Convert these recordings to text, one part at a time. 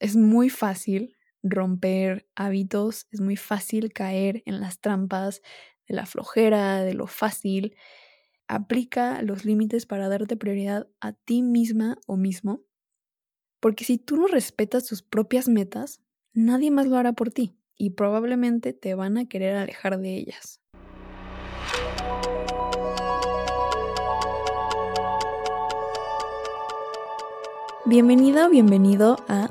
Es muy fácil romper hábitos, es muy fácil caer en las trampas de la flojera, de lo fácil. Aplica los límites para darte prioridad a ti misma o mismo, porque si tú no respetas tus propias metas, nadie más lo hará por ti y probablemente te van a querer alejar de ellas. Bienvenida o bienvenido a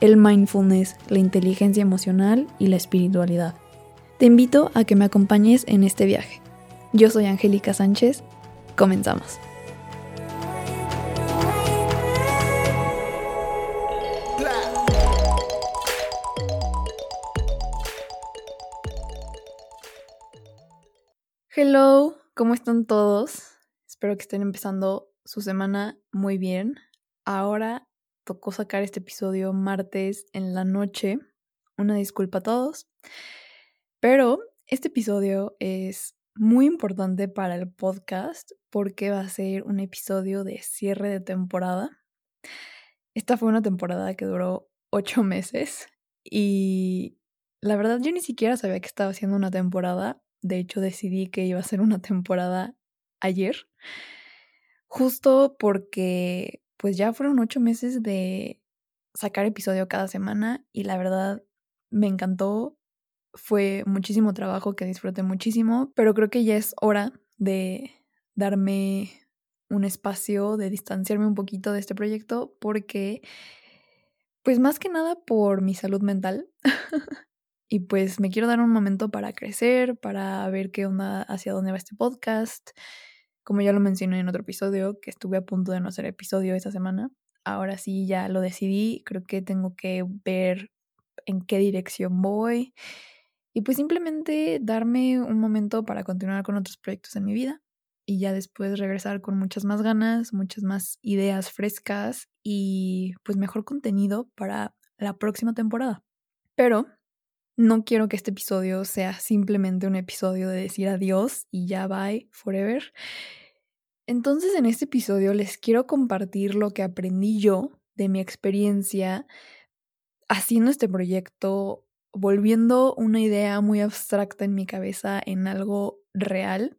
el mindfulness, la inteligencia emocional y la espiritualidad. Te invito a que me acompañes en este viaje. Yo soy Angélica Sánchez. Comenzamos. Hello, ¿cómo están todos? Espero que estén empezando su semana muy bien. Ahora tocó sacar este episodio martes en la noche. Una disculpa a todos. Pero este episodio es muy importante para el podcast porque va a ser un episodio de cierre de temporada. Esta fue una temporada que duró ocho meses y la verdad yo ni siquiera sabía que estaba haciendo una temporada. De hecho decidí que iba a ser una temporada ayer. Justo porque pues ya fueron ocho meses de sacar episodio cada semana y la verdad me encantó. Fue muchísimo trabajo que disfruté muchísimo, pero creo que ya es hora de darme un espacio, de distanciarme un poquito de este proyecto porque, pues más que nada por mi salud mental. y pues me quiero dar un momento para crecer, para ver qué onda, hacia dónde va este podcast, como ya lo mencioné en otro episodio, que estuve a punto de no hacer episodio esta semana, ahora sí ya lo decidí, creo que tengo que ver en qué dirección voy y pues simplemente darme un momento para continuar con otros proyectos en mi vida y ya después regresar con muchas más ganas, muchas más ideas frescas y pues mejor contenido para la próxima temporada. Pero no quiero que este episodio sea simplemente un episodio de decir adiós y ya bye forever. Entonces en este episodio les quiero compartir lo que aprendí yo de mi experiencia haciendo este proyecto, volviendo una idea muy abstracta en mi cabeza en algo real,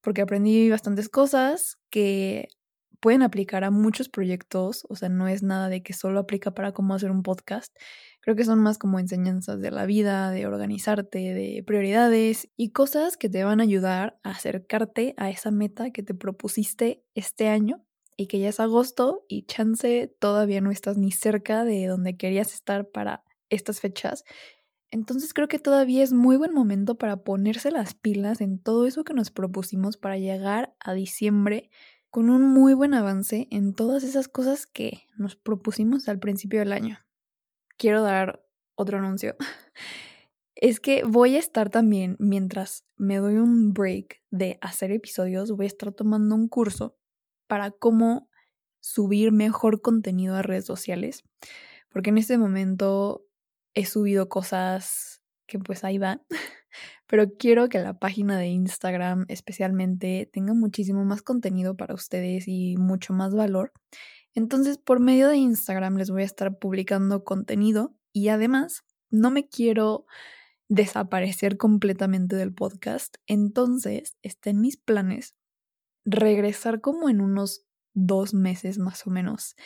porque aprendí bastantes cosas que pueden aplicar a muchos proyectos, o sea, no es nada de que solo aplica para cómo hacer un podcast. Creo que son más como enseñanzas de la vida, de organizarte, de prioridades y cosas que te van a ayudar a acercarte a esa meta que te propusiste este año y que ya es agosto y chance todavía no estás ni cerca de donde querías estar para estas fechas. Entonces creo que todavía es muy buen momento para ponerse las pilas en todo eso que nos propusimos para llegar a diciembre con un muy buen avance en todas esas cosas que nos propusimos al principio del año. Quiero dar otro anuncio. Es que voy a estar también, mientras me doy un break de hacer episodios, voy a estar tomando un curso para cómo subir mejor contenido a redes sociales. Porque en este momento he subido cosas que pues ahí van. pero quiero que la página de Instagram especialmente tenga muchísimo más contenido para ustedes y mucho más valor. Entonces, por medio de Instagram les voy a estar publicando contenido y además no me quiero desaparecer completamente del podcast. Entonces, está en mis planes regresar como en unos dos meses más o menos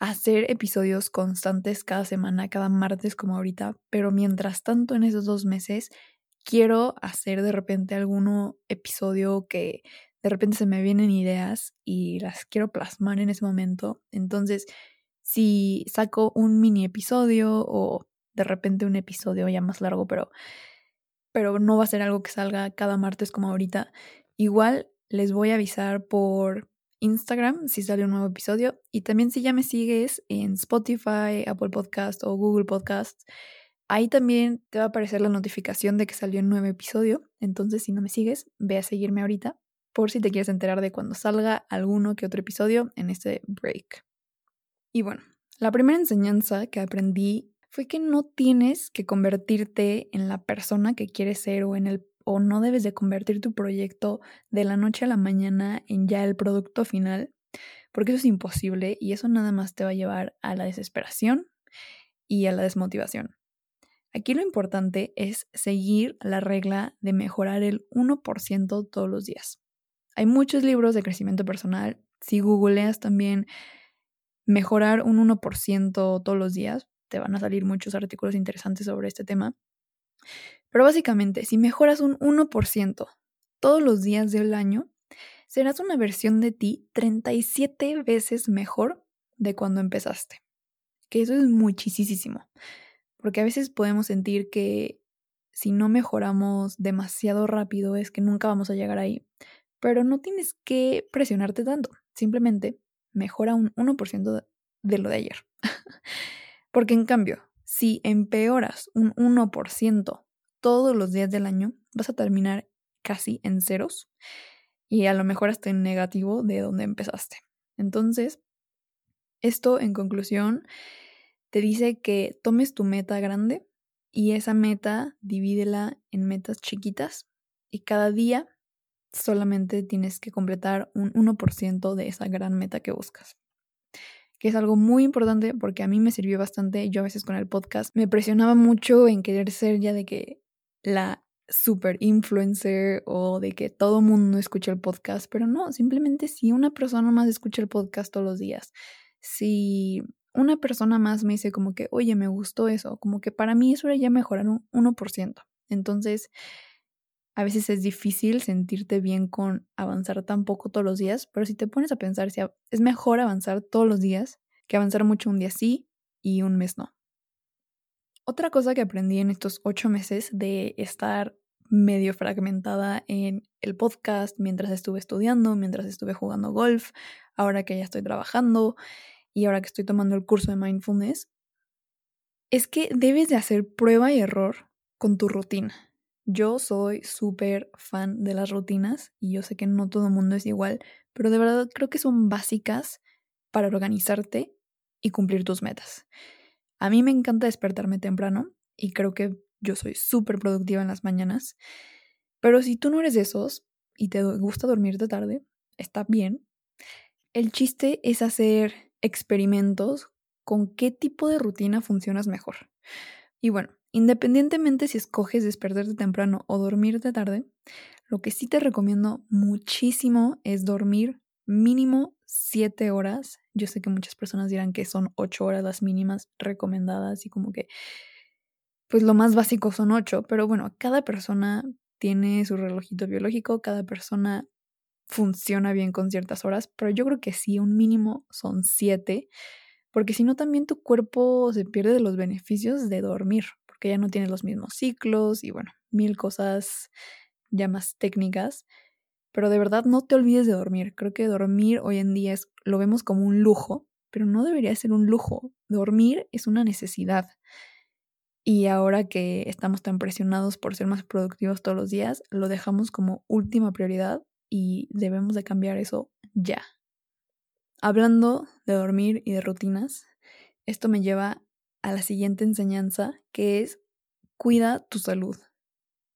hacer episodios constantes cada semana, cada martes como ahorita, pero mientras tanto en esos dos meses quiero hacer de repente algún episodio que de repente se me vienen ideas y las quiero plasmar en ese momento. Entonces, si saco un mini episodio o de repente un episodio ya más largo, pero, pero no va a ser algo que salga cada martes como ahorita, igual les voy a avisar por Instagram si sale un nuevo episodio y también si ya me sigues en Spotify, Apple Podcast o Google Podcast Ahí también te va a aparecer la notificación de que salió un nuevo episodio. Entonces, si no me sigues, ve a seguirme ahorita por si te quieres enterar de cuando salga alguno que otro episodio en este break. Y bueno, la primera enseñanza que aprendí fue que no tienes que convertirte en la persona que quieres ser o en el o no debes de convertir tu proyecto de la noche a la mañana en ya el producto final, porque eso es imposible y eso nada más te va a llevar a la desesperación y a la desmotivación. Aquí lo importante es seguir la regla de mejorar el 1% todos los días. Hay muchos libros de crecimiento personal. Si googleas también mejorar un 1% todos los días, te van a salir muchos artículos interesantes sobre este tema. Pero básicamente, si mejoras un 1% todos los días del año, serás una versión de ti 37 veces mejor de cuando empezaste. Que eso es muchísimo. Porque a veces podemos sentir que si no mejoramos demasiado rápido es que nunca vamos a llegar ahí. Pero no tienes que presionarte tanto. Simplemente mejora un 1% de lo de ayer. Porque en cambio, si empeoras un 1% todos los días del año, vas a terminar casi en ceros y a lo mejor hasta en negativo de donde empezaste. Entonces, esto en conclusión te dice que tomes tu meta grande y esa meta divídela en metas chiquitas y cada día solamente tienes que completar un 1% de esa gran meta que buscas que es algo muy importante porque a mí me sirvió bastante. Yo a veces con el podcast me presionaba mucho en querer ser ya de que la super influencer o de que todo mundo escuche el podcast, pero no, simplemente si una persona más escucha el podcast todos los días, si una persona más me dice como que, oye, me gustó eso, como que para mí eso era ya mejorar un 1%. Entonces, a veces es difícil sentirte bien con avanzar tan poco todos los días, pero si te pones a pensar, si es mejor avanzar todos los días que avanzar mucho un día sí y un mes no. Otra cosa que aprendí en estos ocho meses de estar medio fragmentada en el podcast mientras estuve estudiando, mientras estuve jugando golf, ahora que ya estoy trabajando y ahora que estoy tomando el curso de mindfulness, es que debes de hacer prueba y error con tu rutina. Yo soy súper fan de las rutinas y yo sé que no todo el mundo es igual, pero de verdad creo que son básicas para organizarte y cumplir tus metas. A mí me encanta despertarme temprano y creo que yo soy súper productiva en las mañanas. Pero si tú no eres de esos y te gusta dormirte tarde, está bien. El chiste es hacer experimentos con qué tipo de rutina funcionas mejor. Y bueno, independientemente si escoges despertarte temprano o dormirte tarde, lo que sí te recomiendo muchísimo es dormir mínimo 7 horas. Yo sé que muchas personas dirán que son 8 horas las mínimas recomendadas y como que, pues lo más básico son 8, pero bueno, cada persona tiene su relojito biológico, cada persona funciona bien con ciertas horas, pero yo creo que sí, un mínimo son 7, porque si no también tu cuerpo se pierde de los beneficios de dormir, porque ya no tienes los mismos ciclos y bueno, mil cosas ya más técnicas. Pero de verdad no te olvides de dormir. Creo que dormir hoy en día es, lo vemos como un lujo, pero no debería ser un lujo. Dormir es una necesidad. Y ahora que estamos tan presionados por ser más productivos todos los días, lo dejamos como última prioridad y debemos de cambiar eso ya. Hablando de dormir y de rutinas, esto me lleva a la siguiente enseñanza que es cuida tu salud.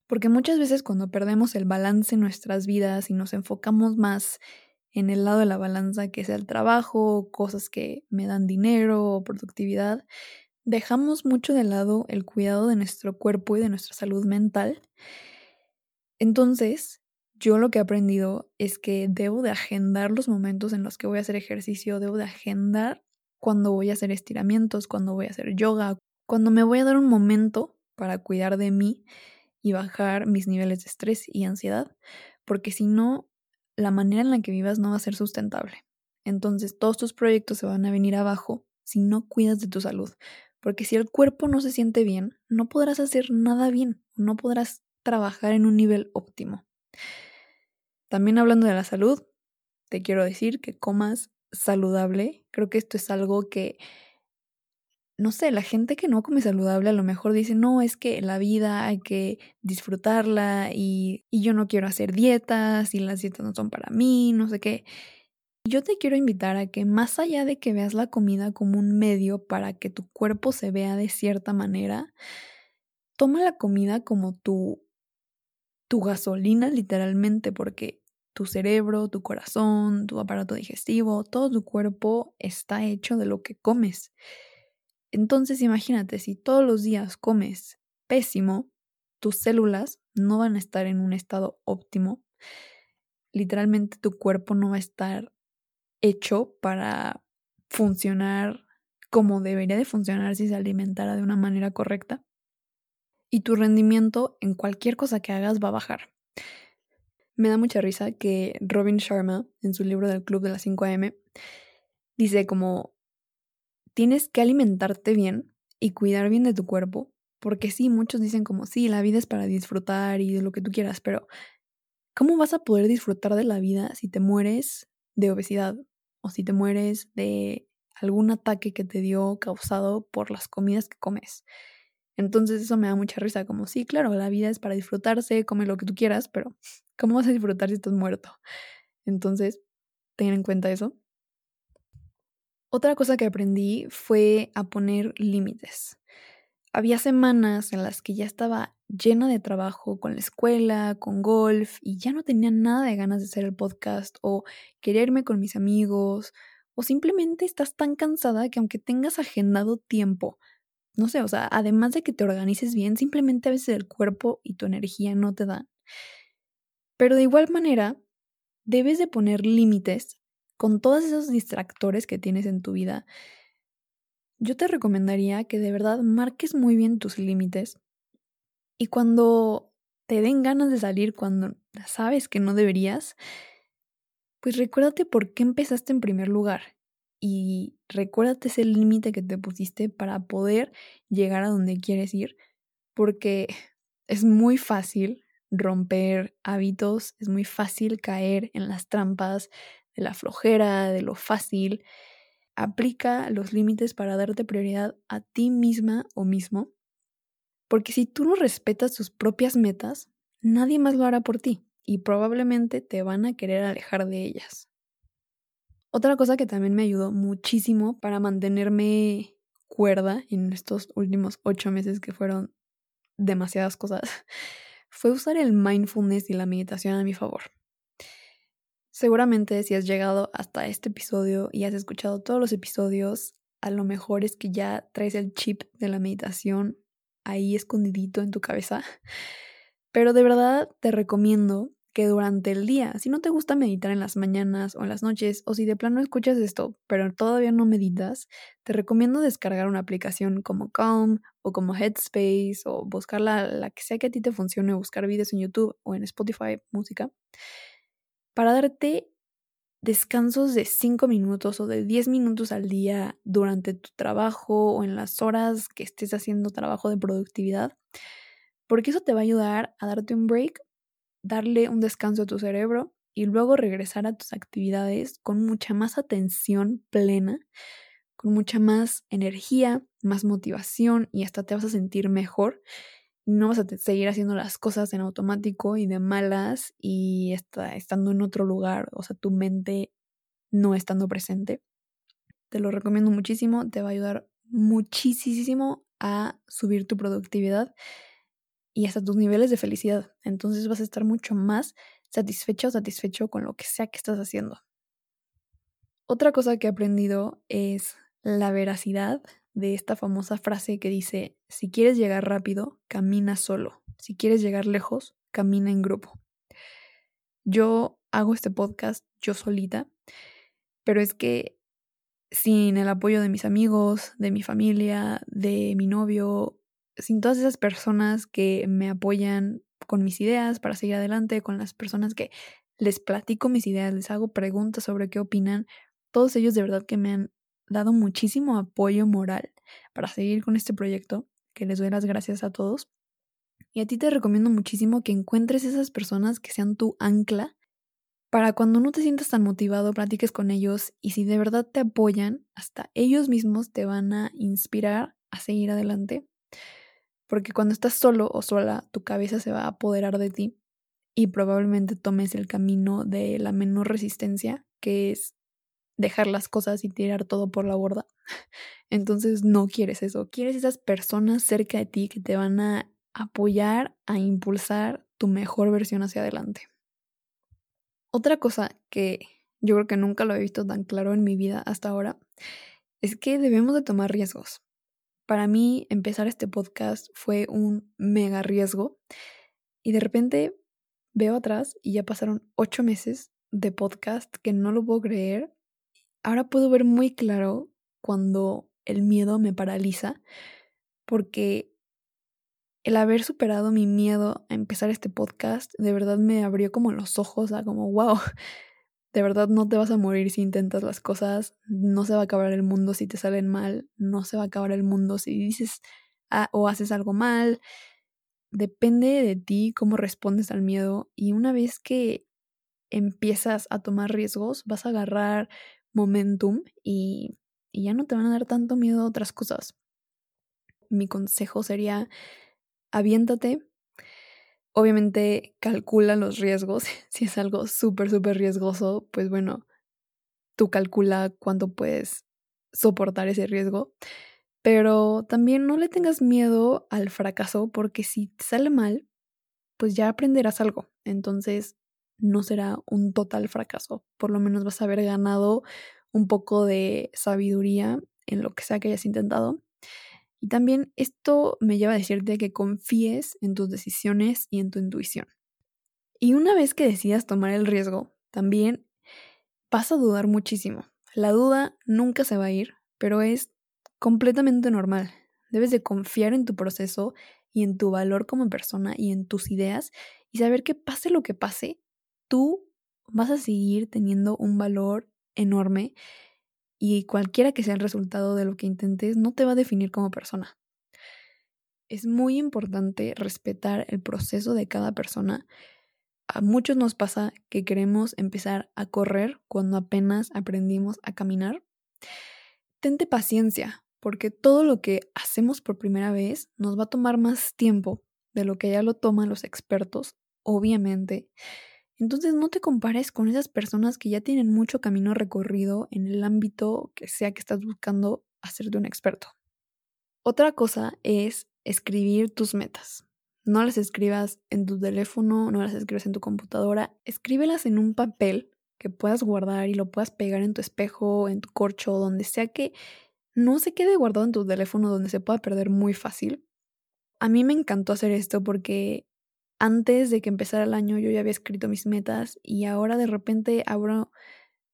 Porque muchas veces cuando perdemos el balance en nuestras vidas y nos enfocamos más en el lado de la balanza que es el trabajo, cosas que me dan dinero o productividad, dejamos mucho de lado el cuidado de nuestro cuerpo y de nuestra salud mental. Entonces, yo lo que he aprendido es que debo de agendar los momentos en los que voy a hacer ejercicio, debo de agendar cuando voy a hacer estiramientos, cuando voy a hacer yoga, cuando me voy a dar un momento para cuidar de mí y bajar mis niveles de estrés y ansiedad, porque si no, la manera en la que vivas no va a ser sustentable. Entonces, todos tus proyectos se van a venir abajo si no cuidas de tu salud, porque si el cuerpo no se siente bien, no podrás hacer nada bien, no podrás trabajar en un nivel óptimo. También hablando de la salud, te quiero decir que comas saludable. Creo que esto es algo que no sé, la gente que no come saludable a lo mejor dice, no, es que la vida hay que disfrutarla y, y yo no quiero hacer dietas y las dietas no son para mí, no sé qué. Yo te quiero invitar a que más allá de que veas la comida como un medio para que tu cuerpo se vea de cierta manera, toma la comida como tu, tu gasolina literalmente, porque tu cerebro, tu corazón, tu aparato digestivo, todo tu cuerpo está hecho de lo que comes. Entonces imagínate, si todos los días comes pésimo, tus células no van a estar en un estado óptimo. Literalmente tu cuerpo no va a estar hecho para funcionar como debería de funcionar si se alimentara de una manera correcta. Y tu rendimiento en cualquier cosa que hagas va a bajar. Me da mucha risa que Robin Sharma, en su libro del Club de las 5 AM, dice como tienes que alimentarte bien y cuidar bien de tu cuerpo, porque sí, muchos dicen como, sí, la vida es para disfrutar y de lo que tú quieras, pero ¿cómo vas a poder disfrutar de la vida si te mueres de obesidad o si te mueres de algún ataque que te dio causado por las comidas que comes? Entonces eso me da mucha risa, como sí, claro, la vida es para disfrutarse, come lo que tú quieras, pero ¿cómo vas a disfrutar si estás muerto? Entonces, ten en cuenta eso. Otra cosa que aprendí fue a poner límites. Había semanas en las que ya estaba llena de trabajo con la escuela, con golf, y ya no tenía nada de ganas de hacer el podcast o quererme con mis amigos, o simplemente estás tan cansada que aunque tengas agendado tiempo, no sé, o sea, además de que te organices bien, simplemente a veces el cuerpo y tu energía no te dan. Pero de igual manera, debes de poner límites con todos esos distractores que tienes en tu vida, yo te recomendaría que de verdad marques muy bien tus límites y cuando te den ganas de salir, cuando sabes que no deberías, pues recuérdate por qué empezaste en primer lugar y recuérdate ese límite que te pusiste para poder llegar a donde quieres ir, porque es muy fácil romper hábitos, es muy fácil caer en las trampas de la flojera, de lo fácil. Aplica los límites para darte prioridad a ti misma o mismo, porque si tú no respetas tus propias metas, nadie más lo hará por ti y probablemente te van a querer alejar de ellas. Otra cosa que también me ayudó muchísimo para mantenerme cuerda en estos últimos ocho meses que fueron demasiadas cosas fue usar el mindfulness y la meditación a mi favor. Seguramente si has llegado hasta este episodio y has escuchado todos los episodios, a lo mejor es que ya traes el chip de la meditación ahí escondidito en tu cabeza. Pero de verdad te recomiendo que durante el día, si no te gusta meditar en las mañanas o en las noches, o si de plano escuchas esto, pero todavía no meditas, te recomiendo descargar una aplicación como Calm o como Headspace o buscar la, la que sea que a ti te funcione, buscar videos en YouTube o en Spotify, música para darte descansos de 5 minutos o de 10 minutos al día durante tu trabajo o en las horas que estés haciendo trabajo de productividad, porque eso te va a ayudar a darte un break, darle un descanso a tu cerebro y luego regresar a tus actividades con mucha más atención plena, con mucha más energía, más motivación y hasta te vas a sentir mejor no vas a seguir haciendo las cosas en automático y de malas y está, estando en otro lugar, o sea, tu mente no estando presente. Te lo recomiendo muchísimo, te va a ayudar muchísimo a subir tu productividad y hasta tus niveles de felicidad. Entonces vas a estar mucho más satisfecho o satisfecho con lo que sea que estás haciendo. Otra cosa que he aprendido es la veracidad de esta famosa frase que dice, si quieres llegar rápido, camina solo. Si quieres llegar lejos, camina en grupo. Yo hago este podcast yo solita, pero es que sin el apoyo de mis amigos, de mi familia, de mi novio, sin todas esas personas que me apoyan con mis ideas para seguir adelante, con las personas que les platico mis ideas, les hago preguntas sobre qué opinan, todos ellos de verdad que me han dado muchísimo apoyo moral para seguir con este proyecto, que les doy las gracias a todos. Y a ti te recomiendo muchísimo que encuentres esas personas que sean tu ancla para cuando no te sientas tan motivado, platiques con ellos y si de verdad te apoyan, hasta ellos mismos te van a inspirar a seguir adelante. Porque cuando estás solo o sola, tu cabeza se va a apoderar de ti y probablemente tomes el camino de la menor resistencia, que es dejar las cosas y tirar todo por la borda. Entonces no quieres eso, quieres esas personas cerca de ti que te van a apoyar a impulsar tu mejor versión hacia adelante. Otra cosa que yo creo que nunca lo he visto tan claro en mi vida hasta ahora es que debemos de tomar riesgos. Para mí empezar este podcast fue un mega riesgo y de repente veo atrás y ya pasaron ocho meses de podcast que no lo puedo creer. Ahora puedo ver muy claro cuando el miedo me paraliza porque el haber superado mi miedo a empezar este podcast de verdad me abrió como los ojos a como, wow, de verdad no te vas a morir si intentas las cosas, no se va a acabar el mundo si te salen mal, no se va a acabar el mundo si dices o haces algo mal. Depende de ti cómo respondes al miedo y una vez que empiezas a tomar riesgos, vas a agarrar momentum y, y ya no te van a dar tanto miedo a otras cosas. Mi consejo sería aviéntate. Obviamente calcula los riesgos. Si es algo súper, súper riesgoso, pues bueno, tú calcula cuánto puedes soportar ese riesgo. Pero también no le tengas miedo al fracaso porque si te sale mal, pues ya aprenderás algo. Entonces no será un total fracaso. Por lo menos vas a haber ganado un poco de sabiduría en lo que sea que hayas intentado. Y también esto me lleva a decirte que confíes en tus decisiones y en tu intuición. Y una vez que decidas tomar el riesgo, también vas a dudar muchísimo. La duda nunca se va a ir, pero es completamente normal. Debes de confiar en tu proceso y en tu valor como persona y en tus ideas y saber que pase lo que pase, tú vas a seguir teniendo un valor enorme y cualquiera que sea el resultado de lo que intentes no te va a definir como persona. Es muy importante respetar el proceso de cada persona. A muchos nos pasa que queremos empezar a correr cuando apenas aprendimos a caminar. Tente paciencia, porque todo lo que hacemos por primera vez nos va a tomar más tiempo de lo que ya lo toman los expertos, obviamente. Entonces no te compares con esas personas que ya tienen mucho camino recorrido en el ámbito que sea que estás buscando hacerte un experto. Otra cosa es escribir tus metas. No las escribas en tu teléfono, no las escribas en tu computadora, escríbelas en un papel que puedas guardar y lo puedas pegar en tu espejo, en tu corcho, donde sea que no se quede guardado en tu teléfono donde se pueda perder muy fácil. A mí me encantó hacer esto porque antes de que empezara el año yo ya había escrito mis metas y ahora de repente abro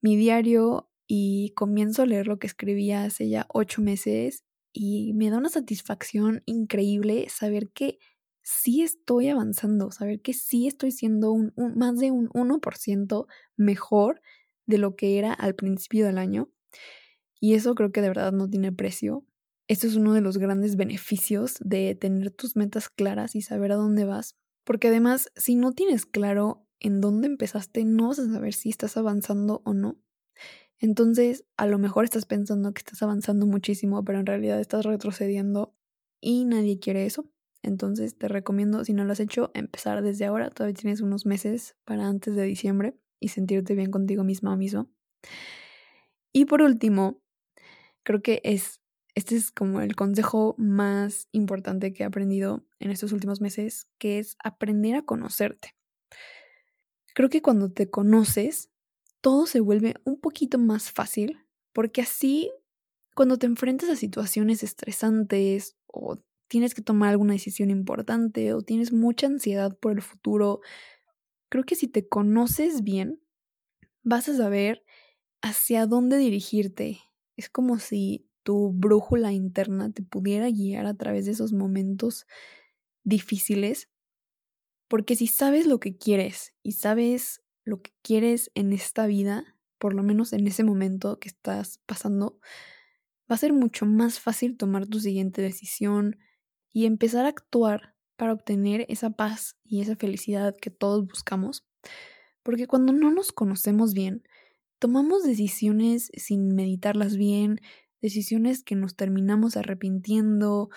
mi diario y comienzo a leer lo que escribía hace ya ocho meses y me da una satisfacción increíble saber que sí estoy avanzando, saber que sí estoy siendo un, más de un 1% mejor de lo que era al principio del año. Y eso creo que de verdad no tiene precio. Esto es uno de los grandes beneficios de tener tus metas claras y saber a dónde vas, porque además, si no tienes claro en dónde empezaste, no vas a saber si estás avanzando o no. Entonces, a lo mejor estás pensando que estás avanzando muchísimo, pero en realidad estás retrocediendo y nadie quiere eso. Entonces, te recomiendo, si no lo has hecho, empezar desde ahora. Todavía tienes unos meses para antes de diciembre y sentirte bien contigo misma o mismo. Y por último, creo que es este es como el consejo más importante que he aprendido en estos últimos meses, que es aprender a conocerte. Creo que cuando te conoces, todo se vuelve un poquito más fácil, porque así cuando te enfrentas a situaciones estresantes o tienes que tomar alguna decisión importante o tienes mucha ansiedad por el futuro, creo que si te conoces bien, vas a saber hacia dónde dirigirte. Es como si tu brújula interna te pudiera guiar a través de esos momentos difíciles. Porque si sabes lo que quieres y sabes lo que quieres en esta vida, por lo menos en ese momento que estás pasando, va a ser mucho más fácil tomar tu siguiente decisión y empezar a actuar para obtener esa paz y esa felicidad que todos buscamos. Porque cuando no nos conocemos bien, tomamos decisiones sin meditarlas bien, decisiones que nos terminamos arrepintiendo,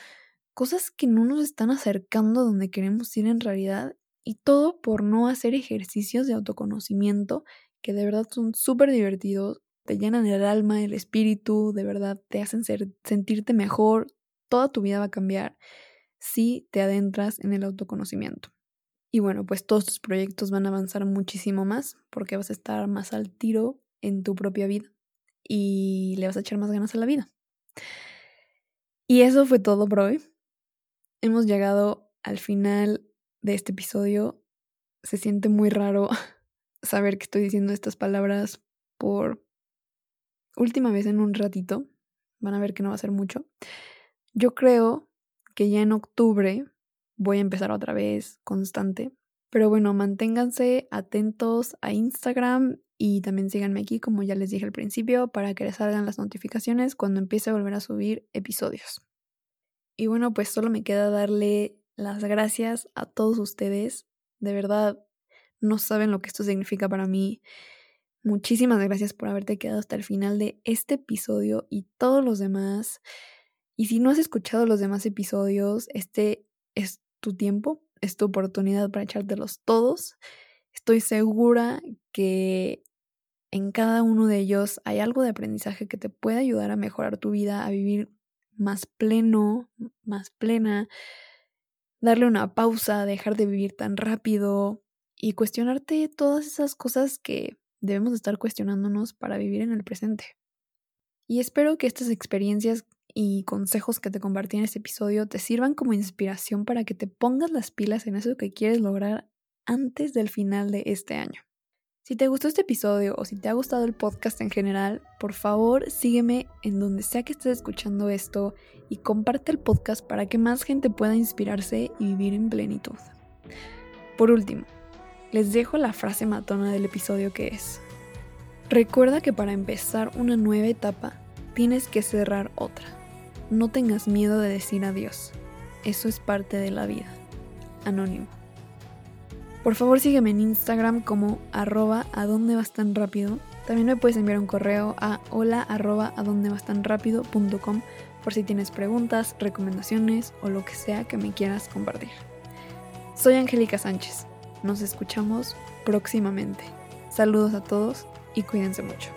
cosas que no nos están acercando donde queremos ir en realidad y todo por no hacer ejercicios de autoconocimiento que de verdad son súper divertidos, te llenan el alma, el espíritu, de verdad te hacen sentirte mejor, toda tu vida va a cambiar si te adentras en el autoconocimiento. Y bueno, pues todos tus proyectos van a avanzar muchísimo más porque vas a estar más al tiro en tu propia vida y le vas a echar más ganas a la vida. Y eso fue todo por hoy. Hemos llegado al final de este episodio. Se siente muy raro saber que estoy diciendo estas palabras por última vez en un ratito. Van a ver que no va a ser mucho. Yo creo que ya en octubre voy a empezar otra vez constante. Pero bueno, manténganse atentos a Instagram y también síganme aquí, como ya les dije al principio, para que les salgan las notificaciones cuando empiece a volver a subir episodios. Y bueno, pues solo me queda darle las gracias a todos ustedes. De verdad, no saben lo que esto significa para mí. Muchísimas gracias por haberte quedado hasta el final de este episodio y todos los demás. Y si no has escuchado los demás episodios, este es tu tiempo, es tu oportunidad para echártelos todos. Estoy segura que en cada uno de ellos hay algo de aprendizaje que te puede ayudar a mejorar tu vida, a vivir más pleno, más plena, darle una pausa, dejar de vivir tan rápido y cuestionarte todas esas cosas que debemos estar cuestionándonos para vivir en el presente. Y espero que estas experiencias y consejos que te compartí en este episodio te sirvan como inspiración para que te pongas las pilas en eso que quieres lograr antes del final de este año. Si te gustó este episodio o si te ha gustado el podcast en general, por favor sígueme en donde sea que estés escuchando esto y comparte el podcast para que más gente pueda inspirarse y vivir en plenitud. Por último, les dejo la frase matona del episodio que es, recuerda que para empezar una nueva etapa tienes que cerrar otra. No tengas miedo de decir adiós. Eso es parte de la vida. Anónimo. Por favor sígueme en Instagram como arroba tan rápido. También me puedes enviar un correo a hola tan por si tienes preguntas, recomendaciones o lo que sea que me quieras compartir. Soy Angélica Sánchez. Nos escuchamos próximamente. Saludos a todos y cuídense mucho.